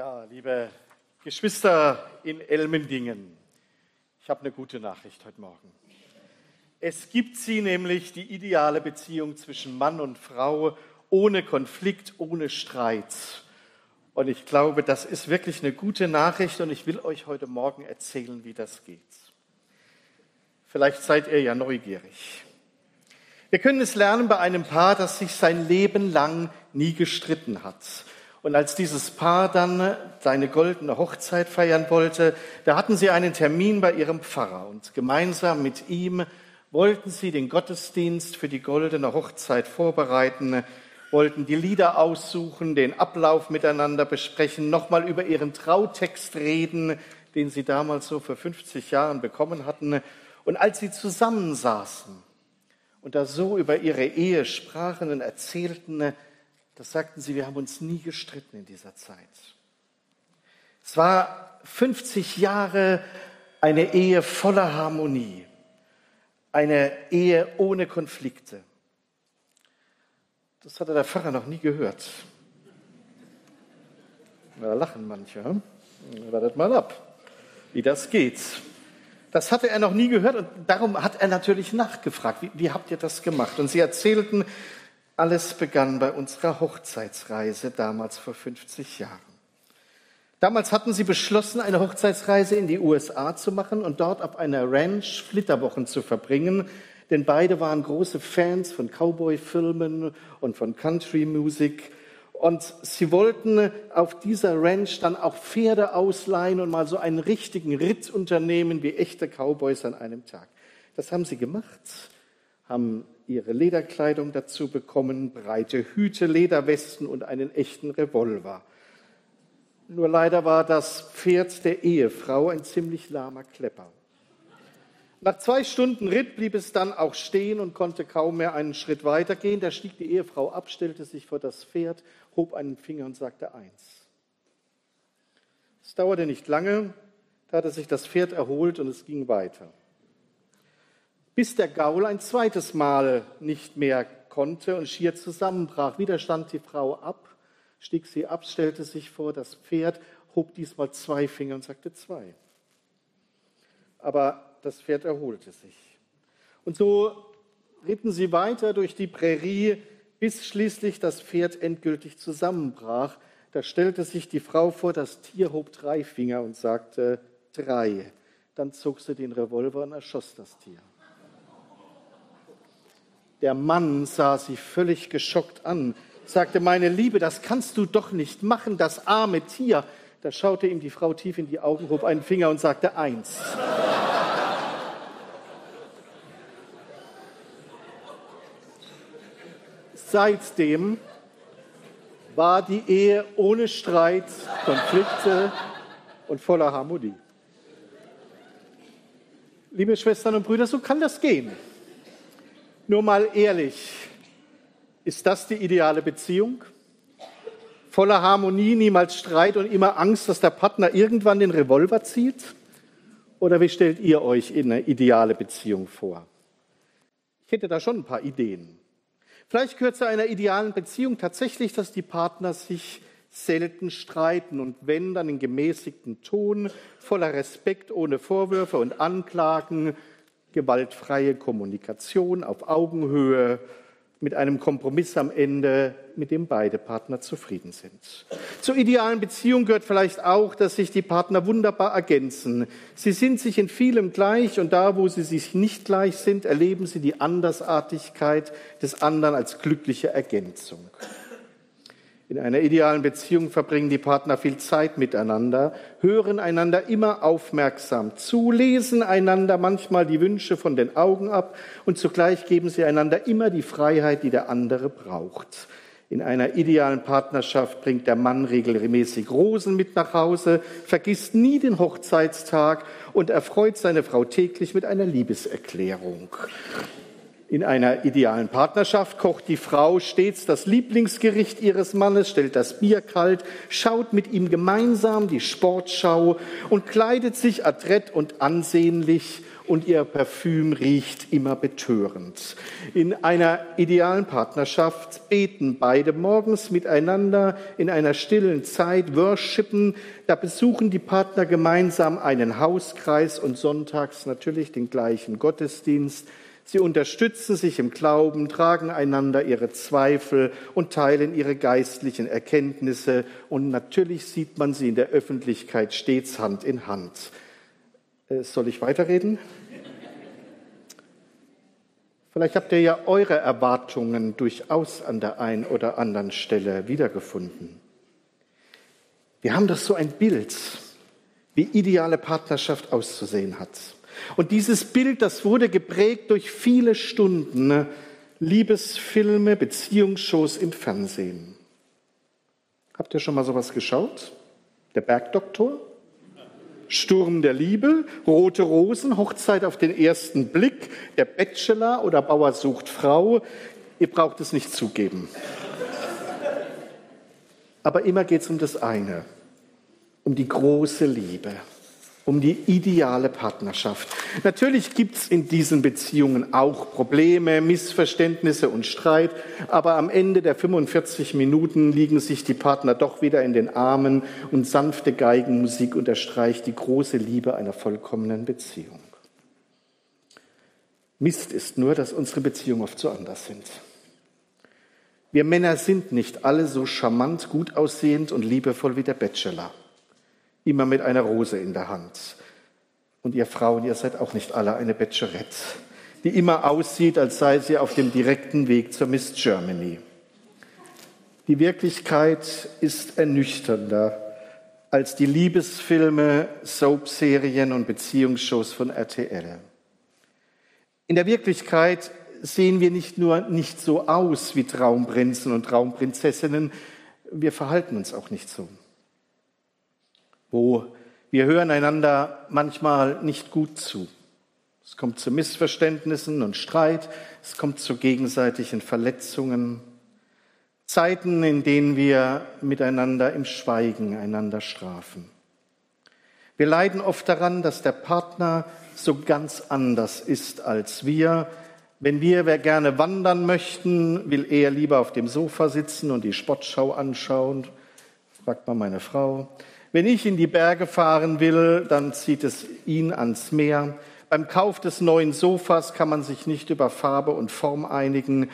Ja, liebe Geschwister in Elmendingen, ich habe eine gute Nachricht heute Morgen. Es gibt sie nämlich, die ideale Beziehung zwischen Mann und Frau, ohne Konflikt, ohne Streit. Und ich glaube, das ist wirklich eine gute Nachricht und ich will euch heute Morgen erzählen, wie das geht. Vielleicht seid ihr ja neugierig. Wir können es lernen bei einem Paar, das sich sein Leben lang nie gestritten hat. Und als dieses Paar dann seine goldene Hochzeit feiern wollte, da hatten sie einen Termin bei ihrem Pfarrer und gemeinsam mit ihm wollten sie den Gottesdienst für die goldene Hochzeit vorbereiten, wollten die Lieder aussuchen, den Ablauf miteinander besprechen, nochmal über ihren Trautext reden, den sie damals so vor 50 Jahren bekommen hatten. Und als sie zusammensaßen und da so über ihre Ehe sprachen und erzählten, das sagten sie, wir haben uns nie gestritten in dieser Zeit. Es war 50 Jahre eine Ehe voller Harmonie, eine Ehe ohne Konflikte. Das hatte der Pfarrer noch nie gehört. Da lachen manche. Hm? Wartet mal ab, wie das geht. Das hatte er noch nie gehört und darum hat er natürlich nachgefragt, wie, wie habt ihr das gemacht? Und sie erzählten, alles begann bei unserer Hochzeitsreise damals vor 50 Jahren. Damals hatten sie beschlossen, eine Hochzeitsreise in die USA zu machen und dort auf einer Ranch Flitterwochen zu verbringen, denn beide waren große Fans von Cowboy-Filmen und von Country-Musik. Und sie wollten auf dieser Ranch dann auch Pferde ausleihen und mal so einen richtigen Ritt unternehmen, wie echte Cowboys an einem Tag. Das haben sie gemacht, haben ihre Lederkleidung dazu bekommen, breite Hüte, Lederwesten und einen echten Revolver. Nur leider war das Pferd der Ehefrau ein ziemlich lahmer Klepper. Nach zwei Stunden Ritt blieb es dann auch stehen und konnte kaum mehr einen Schritt weitergehen. Da stieg die Ehefrau ab, stellte sich vor das Pferd, hob einen Finger und sagte eins. Es dauerte nicht lange, da hatte sich das Pferd erholt und es ging weiter bis der Gaul ein zweites Mal nicht mehr konnte und schier zusammenbrach. Wieder stand die Frau ab, stieg sie ab, stellte sich vor das Pferd, hob diesmal zwei Finger und sagte zwei. Aber das Pferd erholte sich. Und so ritten sie weiter durch die Prärie, bis schließlich das Pferd endgültig zusammenbrach. Da stellte sich die Frau vor das Tier, hob drei Finger und sagte drei. Dann zog sie den Revolver und erschoss das Tier. Der Mann sah sie völlig geschockt an, sagte, meine Liebe, das kannst du doch nicht machen, das arme Tier. Da schaute ihm die Frau tief in die Augen, hob einen Finger und sagte eins. Seitdem war die Ehe ohne Streit, Konflikte und voller Harmonie. Liebe Schwestern und Brüder, so kann das gehen. Nur mal ehrlich, ist das die ideale Beziehung? Voller Harmonie, niemals Streit und immer Angst, dass der Partner irgendwann den Revolver zieht? Oder wie stellt ihr euch eine ideale Beziehung vor? Ich hätte da schon ein paar Ideen. Vielleicht gehört zu einer idealen Beziehung tatsächlich, dass die Partner sich selten streiten und wenn, dann in gemäßigten Ton, voller Respekt, ohne Vorwürfe und Anklagen, gewaltfreie Kommunikation auf Augenhöhe mit einem Kompromiss am Ende, mit dem beide Partner zufrieden sind. Zur idealen Beziehung gehört vielleicht auch, dass sich die Partner wunderbar ergänzen. Sie sind sich in vielem gleich und da, wo sie sich nicht gleich sind, erleben sie die Andersartigkeit des anderen als glückliche Ergänzung. In einer idealen Beziehung verbringen die Partner viel Zeit miteinander, hören einander immer aufmerksam zu, lesen einander manchmal die Wünsche von den Augen ab und zugleich geben sie einander immer die Freiheit, die der andere braucht. In einer idealen Partnerschaft bringt der Mann regelmäßig Rosen mit nach Hause, vergisst nie den Hochzeitstag und erfreut seine Frau täglich mit einer Liebeserklärung. In einer idealen Partnerschaft kocht die Frau stets das Lieblingsgericht ihres Mannes, stellt das Bier kalt, schaut mit ihm gemeinsam die Sportschau und kleidet sich adrett und ansehnlich und ihr Parfüm riecht immer betörend. In einer idealen Partnerschaft beten beide morgens miteinander in einer stillen Zeit, worshipen, da besuchen die Partner gemeinsam einen Hauskreis und sonntags natürlich den gleichen Gottesdienst. Sie unterstützen sich im Glauben, tragen einander ihre Zweifel und teilen ihre geistlichen Erkenntnisse. Und natürlich sieht man sie in der Öffentlichkeit stets Hand in Hand. Äh, soll ich weiterreden? Vielleicht habt ihr ja eure Erwartungen durchaus an der einen oder anderen Stelle wiedergefunden. Wir haben doch so ein Bild, wie ideale Partnerschaft auszusehen hat. Und dieses Bild, das wurde geprägt durch viele Stunden ne, Liebesfilme, Beziehungsshows im Fernsehen. Habt ihr schon mal sowas geschaut? Der Bergdoktor? Sturm der Liebe, Rote Rosen, Hochzeit auf den ersten Blick, der Bachelor oder Bauer sucht Frau. Ihr braucht es nicht zugeben. Aber immer geht es um das eine, um die große Liebe um die ideale Partnerschaft. Natürlich gibt es in diesen Beziehungen auch Probleme, Missverständnisse und Streit, aber am Ende der 45 Minuten liegen sich die Partner doch wieder in den Armen und sanfte Geigenmusik unterstreicht die große Liebe einer vollkommenen Beziehung. Mist ist nur, dass unsere Beziehungen oft so anders sind. Wir Männer sind nicht alle so charmant, gut aussehend und liebevoll wie der Bachelor immer mit einer Rose in der Hand. Und ihr Frauen, ihr seid auch nicht alle eine Bachelorette, die immer aussieht, als sei sie auf dem direkten Weg zur Miss Germany. Die Wirklichkeit ist ernüchternder als die Liebesfilme, Soapserien und Beziehungsshows von RTL. In der Wirklichkeit sehen wir nicht nur nicht so aus wie Traumprinzen und Traumprinzessinnen, wir verhalten uns auch nicht so wo wir hören einander manchmal nicht gut zu. Es kommt zu Missverständnissen und Streit, es kommt zu gegenseitigen Verletzungen, Zeiten, in denen wir miteinander im Schweigen einander strafen. Wir leiden oft daran, dass der Partner so ganz anders ist als wir. Wenn wir wer gerne wandern möchten, will er lieber auf dem Sofa sitzen und die Sportschau anschauen, fragt mal meine Frau. Wenn ich in die Berge fahren will, dann zieht es ihn ans Meer. Beim Kauf des neuen Sofas kann man sich nicht über Farbe und Form einigen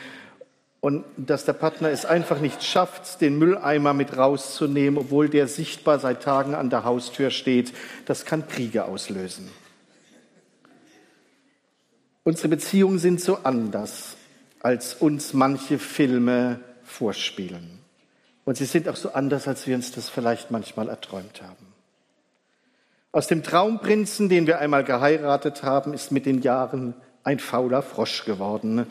und dass der Partner es einfach nicht schafft, den Mülleimer mit rauszunehmen, obwohl der sichtbar seit Tagen an der Haustür steht, das kann Kriege auslösen. Unsere Beziehungen sind so anders, als uns manche Filme vorspielen. Und sie sind auch so anders, als wir uns das vielleicht manchmal erträumt haben. Aus dem Traumprinzen, den wir einmal geheiratet haben, ist mit den Jahren ein fauler Frosch geworden.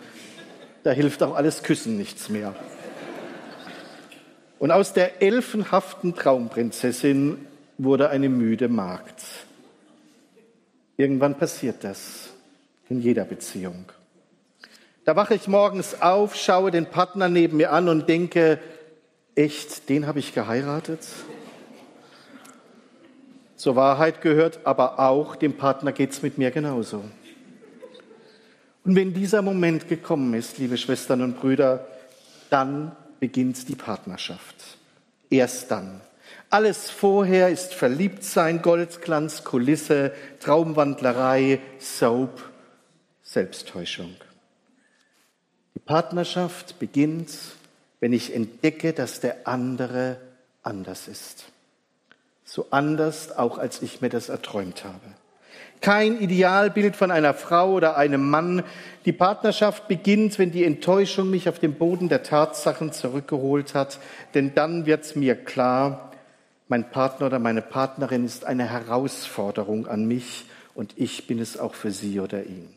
Da hilft auch alles Küssen nichts mehr. Und aus der elfenhaften Traumprinzessin wurde eine müde Magd. Irgendwann passiert das in jeder Beziehung. Da wache ich morgens auf, schaue den Partner neben mir an und denke, echt, den habe ich geheiratet? Zur Wahrheit gehört aber auch, dem Partner geht es mit mir genauso. Und wenn dieser Moment gekommen ist, liebe Schwestern und Brüder, dann beginnt die Partnerschaft. Erst dann. Alles vorher ist Verliebtsein, Goldglanz, Kulisse, Traumwandlerei, Soap, Selbsttäuschung. Die Partnerschaft beginnt wenn ich entdecke, dass der andere anders ist. So anders auch, als ich mir das erträumt habe. Kein Idealbild von einer Frau oder einem Mann. Die Partnerschaft beginnt, wenn die Enttäuschung mich auf den Boden der Tatsachen zurückgeholt hat. Denn dann wird mir klar, mein Partner oder meine Partnerin ist eine Herausforderung an mich und ich bin es auch für sie oder ihn.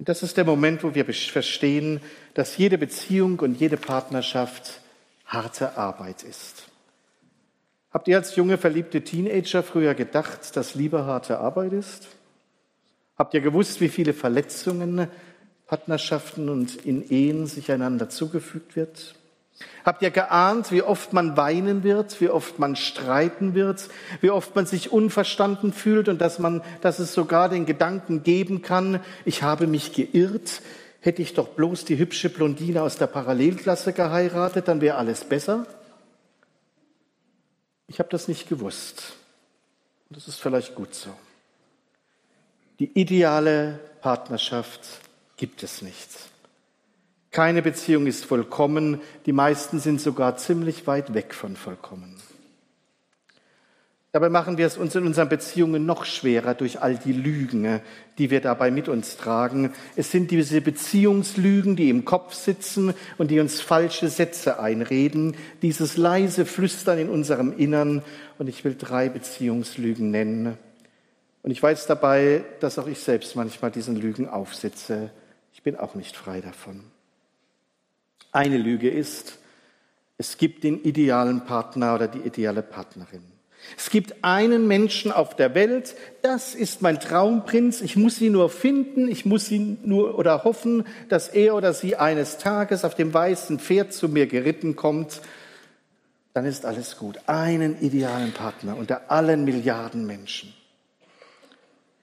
Und das ist der Moment, wo wir verstehen, dass jede Beziehung und jede Partnerschaft harte Arbeit ist. Habt ihr als junge verliebte Teenager früher gedacht, dass Liebe harte Arbeit ist? Habt ihr gewusst, wie viele Verletzungen Partnerschaften und in Ehen sich einander zugefügt wird? Habt ihr geahnt, wie oft man weinen wird, wie oft man streiten wird, wie oft man sich unverstanden fühlt und dass man, dass es sogar den Gedanken geben kann, ich habe mich geirrt, hätte ich doch bloß die hübsche Blondine aus der Parallelklasse geheiratet, dann wäre alles besser? Ich habe das nicht gewusst. Das ist vielleicht gut so. Die ideale Partnerschaft gibt es nicht. Keine Beziehung ist vollkommen, die meisten sind sogar ziemlich weit weg von vollkommen. Dabei machen wir es uns in unseren Beziehungen noch schwerer durch all die Lügen, die wir dabei mit uns tragen. Es sind diese Beziehungslügen, die im Kopf sitzen und die uns falsche Sätze einreden, dieses leise Flüstern in unserem Innern. Und ich will drei Beziehungslügen nennen. Und ich weiß dabei, dass auch ich selbst manchmal diesen Lügen aufsitze. Ich bin auch nicht frei davon. Eine Lüge ist, es gibt den idealen Partner oder die ideale Partnerin. Es gibt einen Menschen auf der Welt, das ist mein Traumprinz, ich muss ihn nur finden, ich muss ihn nur oder hoffen, dass er oder sie eines Tages auf dem weißen Pferd zu mir geritten kommt, dann ist alles gut. Einen idealen Partner unter allen Milliarden Menschen.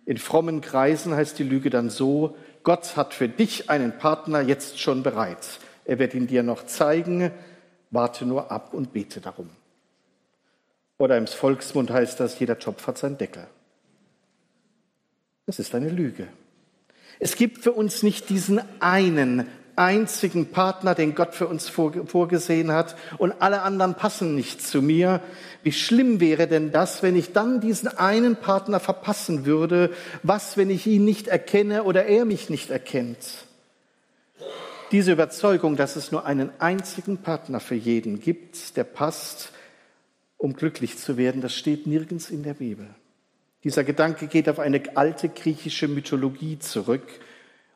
In frommen Kreisen heißt die Lüge dann so, Gott hat für dich einen Partner jetzt schon bereit. Er wird ihn dir noch zeigen, warte nur ab und bete darum. Oder im Volksmund heißt das, jeder Topf hat seinen Deckel. Das ist eine Lüge. Es gibt für uns nicht diesen einen einzigen Partner, den Gott für uns vorgesehen hat und alle anderen passen nicht zu mir. Wie schlimm wäre denn das, wenn ich dann diesen einen Partner verpassen würde? Was, wenn ich ihn nicht erkenne oder er mich nicht erkennt? Diese Überzeugung, dass es nur einen einzigen Partner für jeden gibt, der passt, um glücklich zu werden, das steht nirgends in der Bibel. Dieser Gedanke geht auf eine alte griechische Mythologie zurück.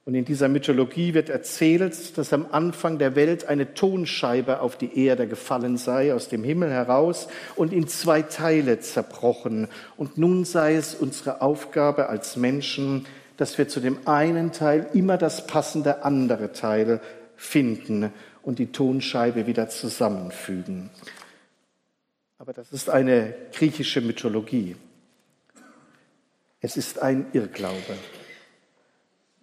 Und in dieser Mythologie wird erzählt, dass am Anfang der Welt eine Tonscheibe auf die Erde gefallen sei, aus dem Himmel heraus und in zwei Teile zerbrochen. Und nun sei es unsere Aufgabe als Menschen, dass wir zu dem einen Teil immer das passende andere Teil finden und die Tonscheibe wieder zusammenfügen. Aber das ist eine griechische Mythologie. Es ist ein Irrglaube.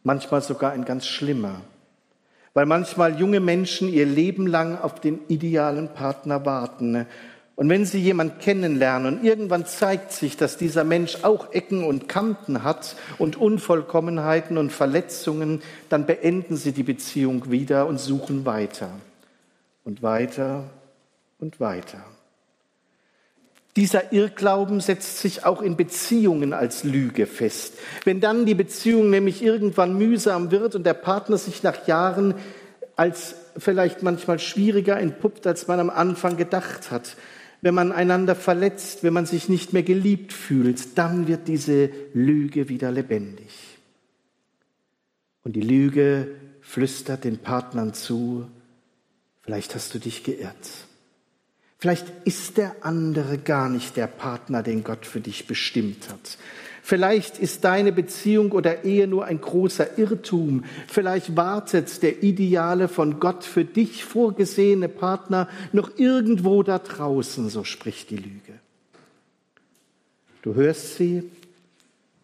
Manchmal sogar ein ganz schlimmer. Weil manchmal junge Menschen ihr Leben lang auf den idealen Partner warten. Und wenn sie jemand kennenlernen und irgendwann zeigt sich, dass dieser Mensch auch Ecken und Kanten hat und Unvollkommenheiten und Verletzungen, dann beenden sie die Beziehung wieder und suchen weiter und weiter und weiter. Dieser Irrglauben setzt sich auch in Beziehungen als Lüge fest. Wenn dann die Beziehung nämlich irgendwann mühsam wird und der Partner sich nach Jahren als vielleicht manchmal schwieriger entpuppt, als man am Anfang gedacht hat, wenn man einander verletzt, wenn man sich nicht mehr geliebt fühlt, dann wird diese Lüge wieder lebendig. Und die Lüge flüstert den Partnern zu, vielleicht hast du dich geirrt. Vielleicht ist der andere gar nicht der Partner, den Gott für dich bestimmt hat. Vielleicht ist deine Beziehung oder Ehe nur ein großer Irrtum. Vielleicht wartet der ideale von Gott für dich vorgesehene Partner noch irgendwo da draußen, so spricht die Lüge. Du hörst sie,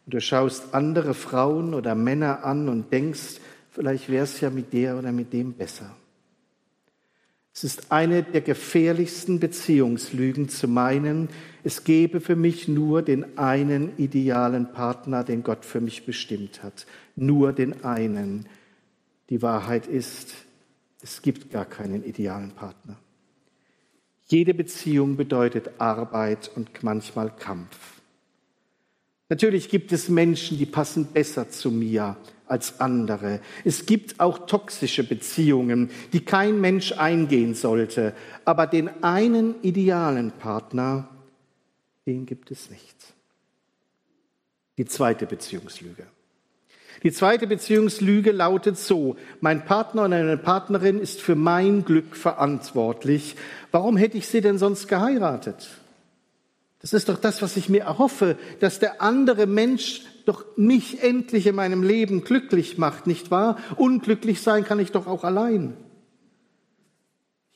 du schaust andere Frauen oder Männer an und denkst, vielleicht wäre es ja mit der oder mit dem besser. Es ist eine der gefährlichsten Beziehungslügen zu meinen, es gebe für mich nur den einen idealen Partner, den Gott für mich bestimmt hat. Nur den einen. Die Wahrheit ist, es gibt gar keinen idealen Partner. Jede Beziehung bedeutet Arbeit und manchmal Kampf. Natürlich gibt es Menschen, die passen besser zu mir als andere. Es gibt auch toxische Beziehungen, die kein Mensch eingehen sollte. Aber den einen idealen Partner, den gibt es nicht. Die zweite Beziehungslüge. Die zweite Beziehungslüge lautet so, mein Partner oder eine Partnerin ist für mein Glück verantwortlich. Warum hätte ich sie denn sonst geheiratet? Das ist doch das, was ich mir erhoffe, dass der andere Mensch doch mich endlich in meinem Leben glücklich macht, nicht wahr? Unglücklich sein kann ich doch auch allein.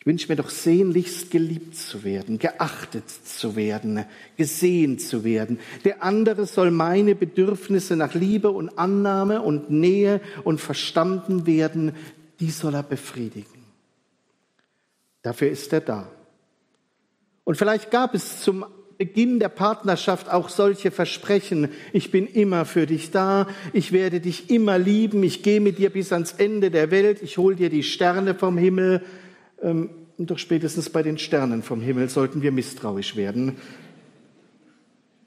Ich wünsche mir doch sehnlichst geliebt zu werden, geachtet zu werden, gesehen zu werden. Der andere soll meine Bedürfnisse nach Liebe und Annahme und Nähe und verstanden werden, die soll er befriedigen. Dafür ist er da. Und vielleicht gab es zum Beginn der Partnerschaft auch solche Versprechen. Ich bin immer für dich da, ich werde dich immer lieben, ich gehe mit dir bis ans Ende der Welt, ich hole dir die Sterne vom Himmel. Ähm, doch spätestens bei den Sternen vom Himmel sollten wir misstrauisch werden.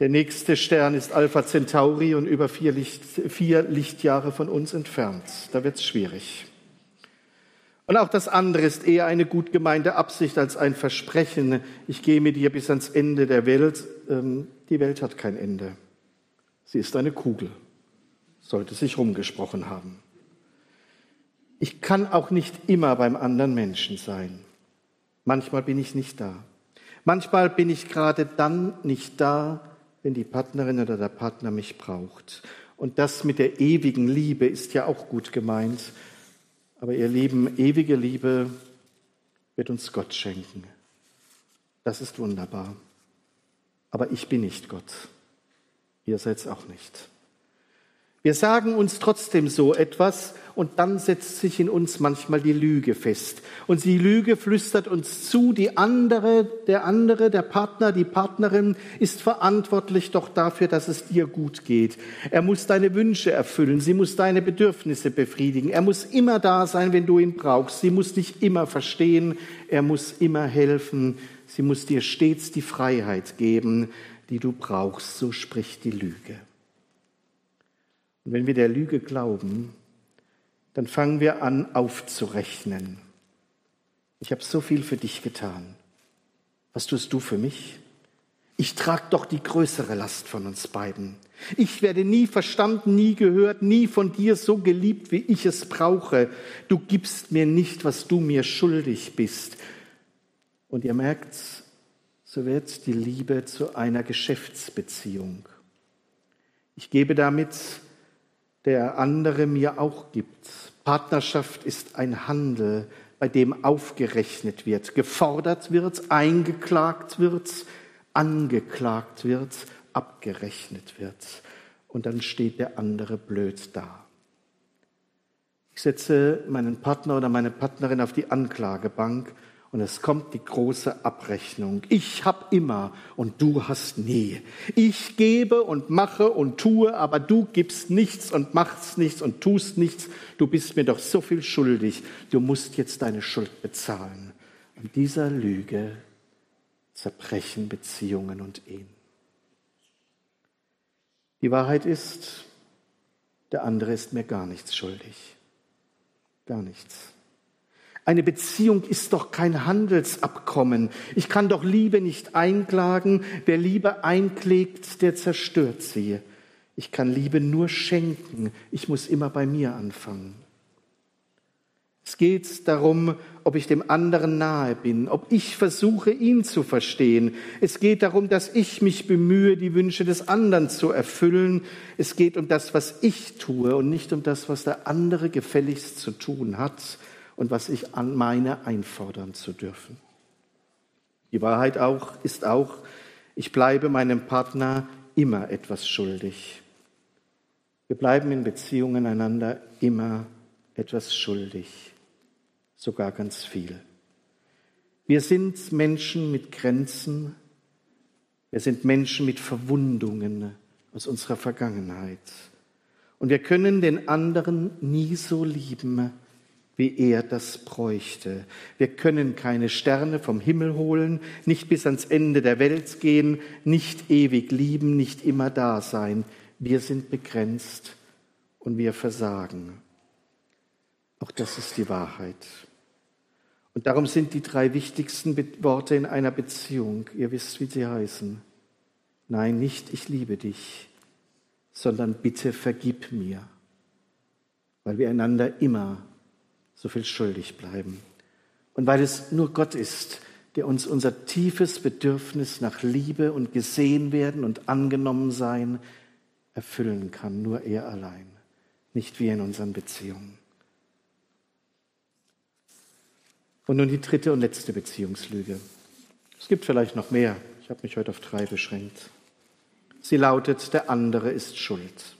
Der nächste Stern ist Alpha Centauri und über vier, Licht, vier Lichtjahre von uns entfernt. Da wird es schwierig. Und auch das andere ist eher eine gut gemeinte Absicht als ein Versprechen. Ich gehe mit dir bis ans Ende der Welt. Ähm, die Welt hat kein Ende. Sie ist eine Kugel, sollte sich rumgesprochen haben. Ich kann auch nicht immer beim anderen Menschen sein. Manchmal bin ich nicht da. Manchmal bin ich gerade dann nicht da, wenn die Partnerin oder der Partner mich braucht. Und das mit der ewigen Liebe ist ja auch gut gemeint. Aber ihr Lieben, ewige Liebe wird uns Gott schenken. Das ist wunderbar. Aber ich bin nicht Gott. Ihr seid es auch nicht. Wir sagen uns trotzdem so etwas und dann setzt sich in uns manchmal die Lüge fest. Und die Lüge flüstert uns zu, die andere, der andere, der Partner, die Partnerin ist verantwortlich doch dafür, dass es dir gut geht. Er muss deine Wünsche erfüllen, sie muss deine Bedürfnisse befriedigen. Er muss immer da sein, wenn du ihn brauchst. Sie muss dich immer verstehen, er muss immer helfen. Sie muss dir stets die Freiheit geben, die du brauchst. So spricht die Lüge. Und wenn wir der Lüge glauben, dann fangen wir an aufzurechnen. Ich habe so viel für dich getan. Was tust du für mich? Ich trage doch die größere Last von uns beiden. Ich werde nie verstanden, nie gehört, nie von dir so geliebt, wie ich es brauche. Du gibst mir nicht, was du mir schuldig bist. Und ihr merkt, so wird die Liebe zu einer Geschäftsbeziehung. Ich gebe damit der andere mir auch gibt. Partnerschaft ist ein Handel, bei dem aufgerechnet wird, gefordert wird, eingeklagt wird, angeklagt wird, abgerechnet wird. Und dann steht der andere blöd da. Ich setze meinen Partner oder meine Partnerin auf die Anklagebank und es kommt die große Abrechnung. Ich habe immer und du hast nie. Ich gebe und mache und tue, aber du gibst nichts und machst nichts und tust nichts. Du bist mir doch so viel schuldig. Du musst jetzt deine Schuld bezahlen. Und dieser Lüge zerbrechen Beziehungen und Ehen. Die Wahrheit ist, der andere ist mir gar nichts schuldig. Gar nichts. Eine Beziehung ist doch kein Handelsabkommen. Ich kann doch Liebe nicht einklagen. Wer Liebe einklägt, der zerstört sie. Ich kann Liebe nur schenken. Ich muss immer bei mir anfangen. Es geht darum, ob ich dem anderen nahe bin, ob ich versuche, ihn zu verstehen. Es geht darum, dass ich mich bemühe, die Wünsche des anderen zu erfüllen. Es geht um das, was ich tue und nicht um das, was der andere gefälligst zu tun hat und was ich an meine einfordern zu dürfen. Die Wahrheit auch, ist auch, ich bleibe meinem Partner immer etwas schuldig. Wir bleiben in Beziehungen einander immer etwas schuldig, sogar ganz viel. Wir sind Menschen mit Grenzen, wir sind Menschen mit Verwundungen aus unserer Vergangenheit. Und wir können den anderen nie so lieben, wie er das bräuchte. Wir können keine Sterne vom Himmel holen, nicht bis ans Ende der Welt gehen, nicht ewig lieben, nicht immer da sein. Wir sind begrenzt und wir versagen. Auch das ist die Wahrheit. Und darum sind die drei wichtigsten Worte in einer Beziehung, ihr wisst, wie sie heißen. Nein, nicht ich liebe dich, sondern bitte vergib mir, weil wir einander immer so viel schuldig bleiben. Und weil es nur Gott ist, der uns unser tiefes Bedürfnis nach Liebe und gesehen werden und angenommen sein erfüllen kann, nur er allein, nicht wir in unseren Beziehungen. Und nun die dritte und letzte Beziehungslüge. Es gibt vielleicht noch mehr. Ich habe mich heute auf drei beschränkt. Sie lautet, der andere ist schuld.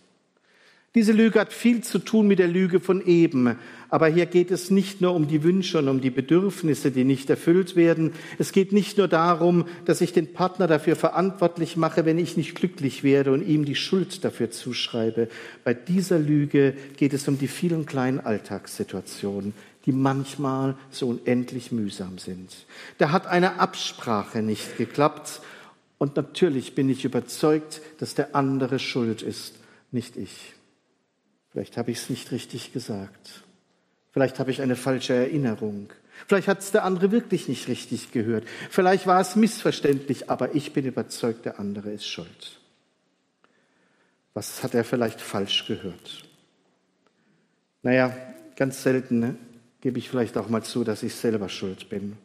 Diese Lüge hat viel zu tun mit der Lüge von eben. Aber hier geht es nicht nur um die Wünsche und um die Bedürfnisse, die nicht erfüllt werden. Es geht nicht nur darum, dass ich den Partner dafür verantwortlich mache, wenn ich nicht glücklich werde und ihm die Schuld dafür zuschreibe. Bei dieser Lüge geht es um die vielen kleinen Alltagssituationen, die manchmal so unendlich mühsam sind. Da hat eine Absprache nicht geklappt. Und natürlich bin ich überzeugt, dass der andere schuld ist, nicht ich. Vielleicht habe ich es nicht richtig gesagt. Vielleicht habe ich eine falsche Erinnerung. Vielleicht hat es der andere wirklich nicht richtig gehört. Vielleicht war es missverständlich, aber ich bin überzeugt, der andere ist schuld. Was hat er vielleicht falsch gehört? Naja, ganz selten ne, gebe ich vielleicht auch mal zu, dass ich selber schuld bin.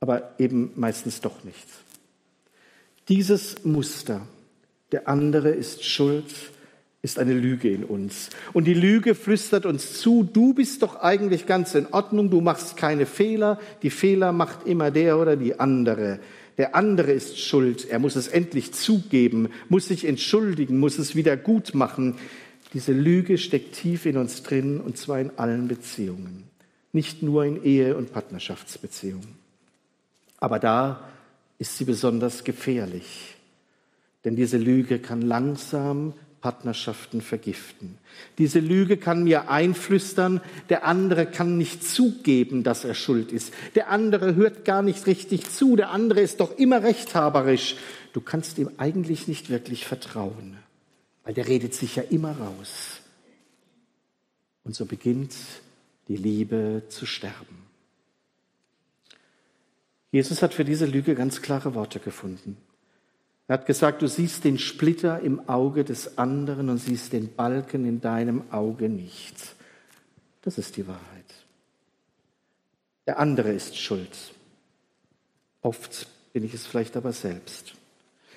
Aber eben meistens doch nicht. Dieses Muster, der andere ist schuld, ist eine Lüge in uns. Und die Lüge flüstert uns zu, du bist doch eigentlich ganz in Ordnung, du machst keine Fehler, die Fehler macht immer der oder die andere. Der andere ist schuld, er muss es endlich zugeben, muss sich entschuldigen, muss es wieder gut machen. Diese Lüge steckt tief in uns drin und zwar in allen Beziehungen, nicht nur in Ehe- und Partnerschaftsbeziehungen. Aber da ist sie besonders gefährlich, denn diese Lüge kann langsam Partnerschaften vergiften. Diese Lüge kann mir einflüstern, der andere kann nicht zugeben, dass er schuld ist. Der andere hört gar nicht richtig zu, der andere ist doch immer rechthaberisch. Du kannst ihm eigentlich nicht wirklich vertrauen, weil der redet sich ja immer raus. Und so beginnt die Liebe zu sterben. Jesus hat für diese Lüge ganz klare Worte gefunden. Er hat gesagt, du siehst den Splitter im Auge des anderen und siehst den Balken in deinem Auge nicht. Das ist die Wahrheit. Der andere ist schuld. Oft bin ich es vielleicht aber selbst.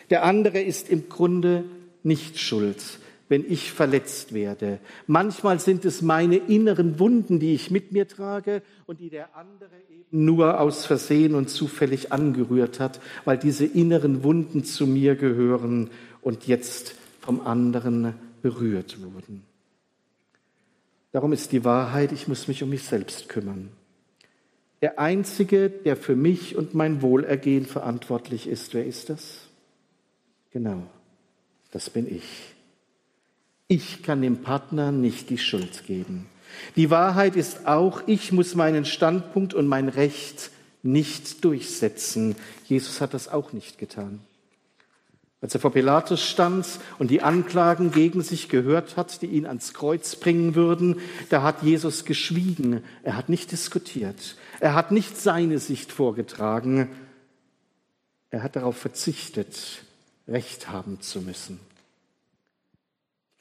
Der andere ist im Grunde nicht schuld wenn ich verletzt werde. Manchmal sind es meine inneren Wunden, die ich mit mir trage und die der andere eben nur aus Versehen und zufällig angerührt hat, weil diese inneren Wunden zu mir gehören und jetzt vom anderen berührt wurden. Darum ist die Wahrheit, ich muss mich um mich selbst kümmern. Der Einzige, der für mich und mein Wohlergehen verantwortlich ist, wer ist das? Genau, das bin ich. Ich kann dem Partner nicht die Schuld geben. Die Wahrheit ist auch, ich muss meinen Standpunkt und mein Recht nicht durchsetzen. Jesus hat das auch nicht getan. Als er vor Pilatus stand und die Anklagen gegen sich gehört hat, die ihn ans Kreuz bringen würden, da hat Jesus geschwiegen. Er hat nicht diskutiert. Er hat nicht seine Sicht vorgetragen. Er hat darauf verzichtet, Recht haben zu müssen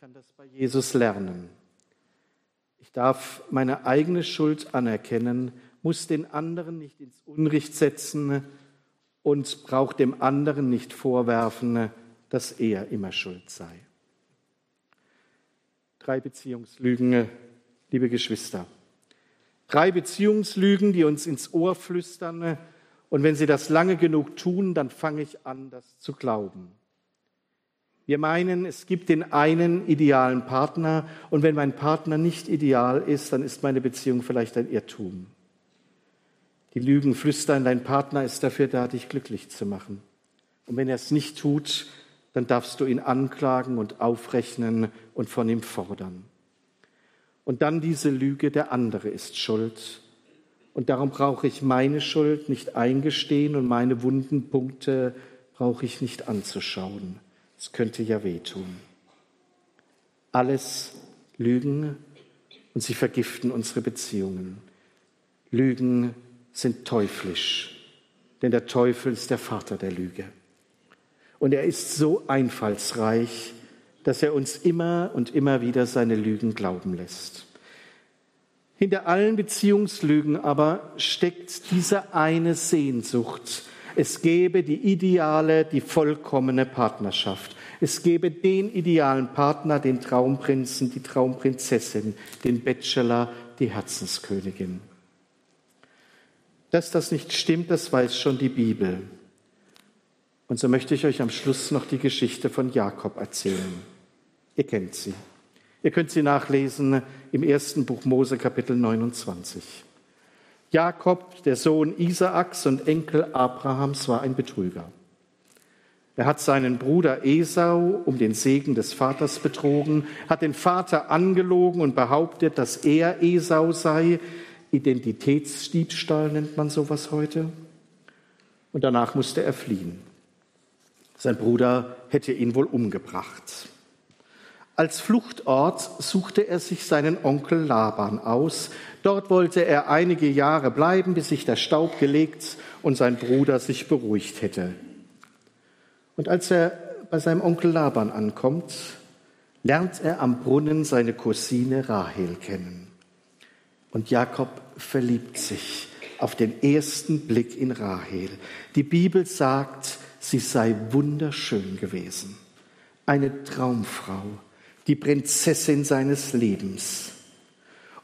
kann das bei Jesus lernen. Ich darf meine eigene Schuld anerkennen, muss den anderen nicht ins Unrecht setzen und braucht dem anderen nicht vorwerfen, dass er immer schuld sei. Drei Beziehungslügen, liebe Geschwister. Drei Beziehungslügen, die uns ins Ohr flüstern. Und wenn sie das lange genug tun, dann fange ich an, das zu glauben. Wir meinen, es gibt den einen idealen Partner und wenn mein Partner nicht ideal ist, dann ist meine Beziehung vielleicht ein Irrtum. Die Lügen flüstern, dein Partner ist dafür da, dich glücklich zu machen. Und wenn er es nicht tut, dann darfst du ihn anklagen und aufrechnen und von ihm fordern. Und dann diese Lüge, der andere ist schuld. Und darum brauche ich meine Schuld nicht eingestehen und meine wunden Punkte brauche ich nicht anzuschauen. Es könnte ja wehtun. Alles Lügen und sie vergiften unsere Beziehungen. Lügen sind teuflisch, denn der Teufel ist der Vater der Lüge. Und er ist so einfallsreich, dass er uns immer und immer wieder seine Lügen glauben lässt. Hinter allen Beziehungslügen aber steckt diese eine Sehnsucht, es gebe die ideale, die vollkommene Partnerschaft. Es gebe den idealen Partner, den Traumprinzen, die Traumprinzessin, den Bachelor, die Herzenskönigin. Dass das nicht stimmt, das weiß schon die Bibel. Und so möchte ich euch am Schluss noch die Geschichte von Jakob erzählen. Ihr kennt sie. Ihr könnt sie nachlesen im ersten Buch Mose Kapitel 29. Jakob, der Sohn Isaaks und Enkel Abrahams, war ein Betrüger. Er hat seinen Bruder Esau um den Segen des Vaters betrogen, hat den Vater angelogen und behauptet, dass er Esau sei. Identitätsdiebstahl nennt man sowas heute. Und danach musste er fliehen. Sein Bruder hätte ihn wohl umgebracht. Als Fluchtort suchte er sich seinen Onkel Laban aus. Dort wollte er einige Jahre bleiben, bis sich der Staub gelegt und sein Bruder sich beruhigt hätte. Und als er bei seinem Onkel Laban ankommt, lernt er am Brunnen seine Cousine Rahel kennen. Und Jakob verliebt sich auf den ersten Blick in Rahel. Die Bibel sagt, sie sei wunderschön gewesen. Eine Traumfrau, die Prinzessin seines Lebens.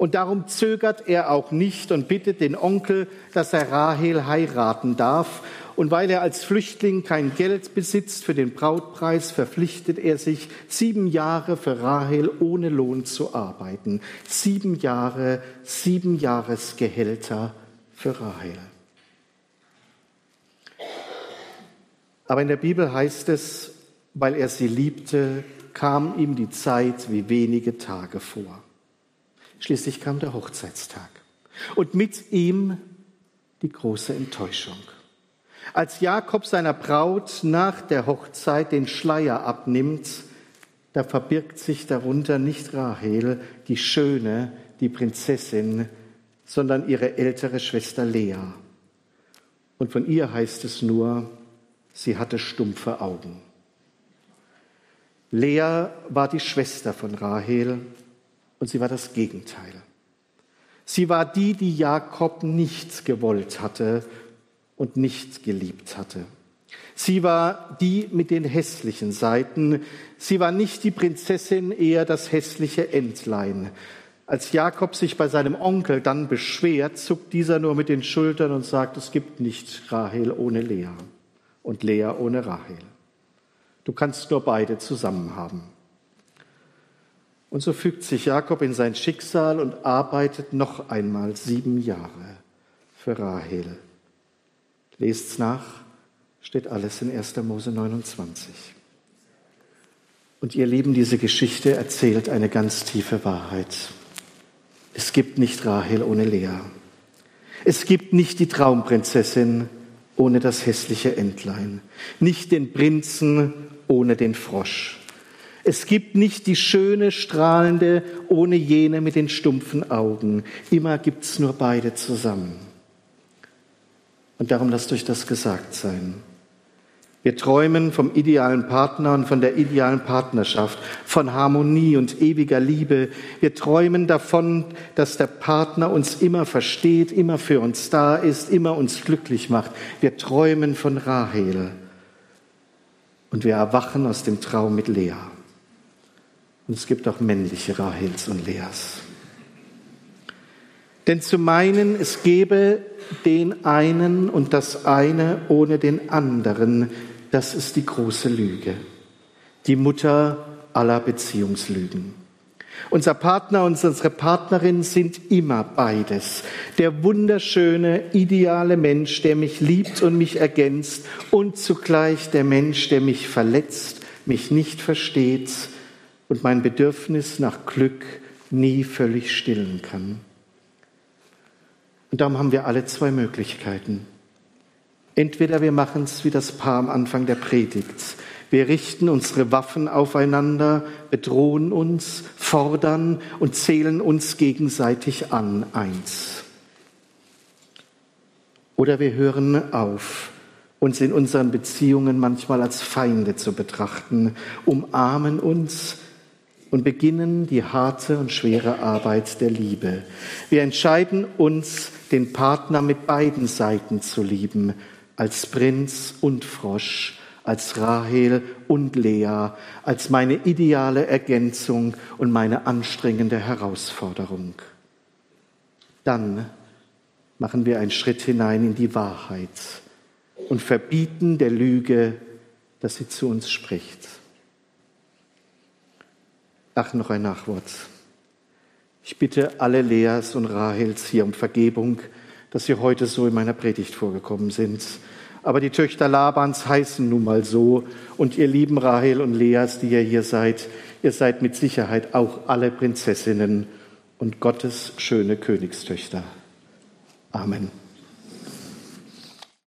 Und darum zögert er auch nicht und bittet den Onkel, dass er Rahel heiraten darf. Und weil er als Flüchtling kein Geld besitzt für den Brautpreis, verpflichtet er sich, sieben Jahre für Rahel ohne Lohn zu arbeiten. Sieben Jahre, sieben Jahresgehälter für Rahel. Aber in der Bibel heißt es, weil er sie liebte, kam ihm die Zeit wie wenige Tage vor. Schließlich kam der Hochzeitstag und mit ihm die große Enttäuschung. Als Jakob seiner Braut nach der Hochzeit den Schleier abnimmt, da verbirgt sich darunter nicht Rahel, die Schöne, die Prinzessin, sondern ihre ältere Schwester Lea. Und von ihr heißt es nur, sie hatte stumpfe Augen. Lea war die Schwester von Rahel und sie war das Gegenteil. Sie war die, die Jakob nicht gewollt hatte und nicht geliebt hatte. Sie war die mit den hässlichen Seiten. Sie war nicht die Prinzessin, eher das hässliche Entlein. Als Jakob sich bei seinem Onkel dann beschwert, zuckt dieser nur mit den Schultern und sagt, es gibt nicht Rahel ohne Lea und Lea ohne Rahel. Du kannst nur beide zusammen haben. Und so fügt sich Jakob in sein Schicksal und arbeitet noch einmal sieben Jahre für Rahel. Lest's nach, steht alles in 1. Mose 29. Und ihr Lieben, diese Geschichte erzählt eine ganz tiefe Wahrheit. Es gibt nicht Rahel ohne Lea. Es gibt nicht die Traumprinzessin ohne das hässliche Entlein, nicht den Prinzen ohne den Frosch. Es gibt nicht die schöne, strahlende ohne jene mit den stumpfen Augen. Immer gibt's nur beide zusammen. Und darum lasst euch das gesagt sein. Wir träumen vom idealen Partner und von der idealen Partnerschaft, von Harmonie und ewiger Liebe. Wir träumen davon, dass der Partner uns immer versteht, immer für uns da ist, immer uns glücklich macht. Wir träumen von Rahel. Und wir erwachen aus dem Traum mit Lea. Und es gibt auch männliche Rahels und Leas. Denn zu meinen, es gebe den einen und das eine ohne den anderen, das ist die große Lüge, die Mutter aller Beziehungslügen. Unser Partner und unsere Partnerin sind immer beides. Der wunderschöne, ideale Mensch, der mich liebt und mich ergänzt und zugleich der Mensch, der mich verletzt, mich nicht versteht und mein Bedürfnis nach Glück nie völlig stillen kann. Und darum haben wir alle zwei Möglichkeiten. Entweder wir machen es wie das Paar am Anfang der Predigt. Wir richten unsere Waffen aufeinander, bedrohen uns, fordern und zählen uns gegenseitig an. Eins. Oder wir hören auf, uns in unseren Beziehungen manchmal als Feinde zu betrachten, umarmen uns und beginnen die harte und schwere Arbeit der Liebe. Wir entscheiden uns, den Partner mit beiden Seiten zu lieben, als Prinz und Frosch, als Rahel und Lea, als meine ideale Ergänzung und meine anstrengende Herausforderung. Dann machen wir einen Schritt hinein in die Wahrheit und verbieten der Lüge, dass sie zu uns spricht. Ach, noch ein Nachwort. Ich bitte alle Leas und Rahels hier um Vergebung, dass sie heute so in meiner Predigt vorgekommen sind. Aber die Töchter Labans heißen nun mal so. Und ihr lieben Rahel und Leas, die ihr hier seid, ihr seid mit Sicherheit auch alle Prinzessinnen und Gottes schöne Königstöchter. Amen.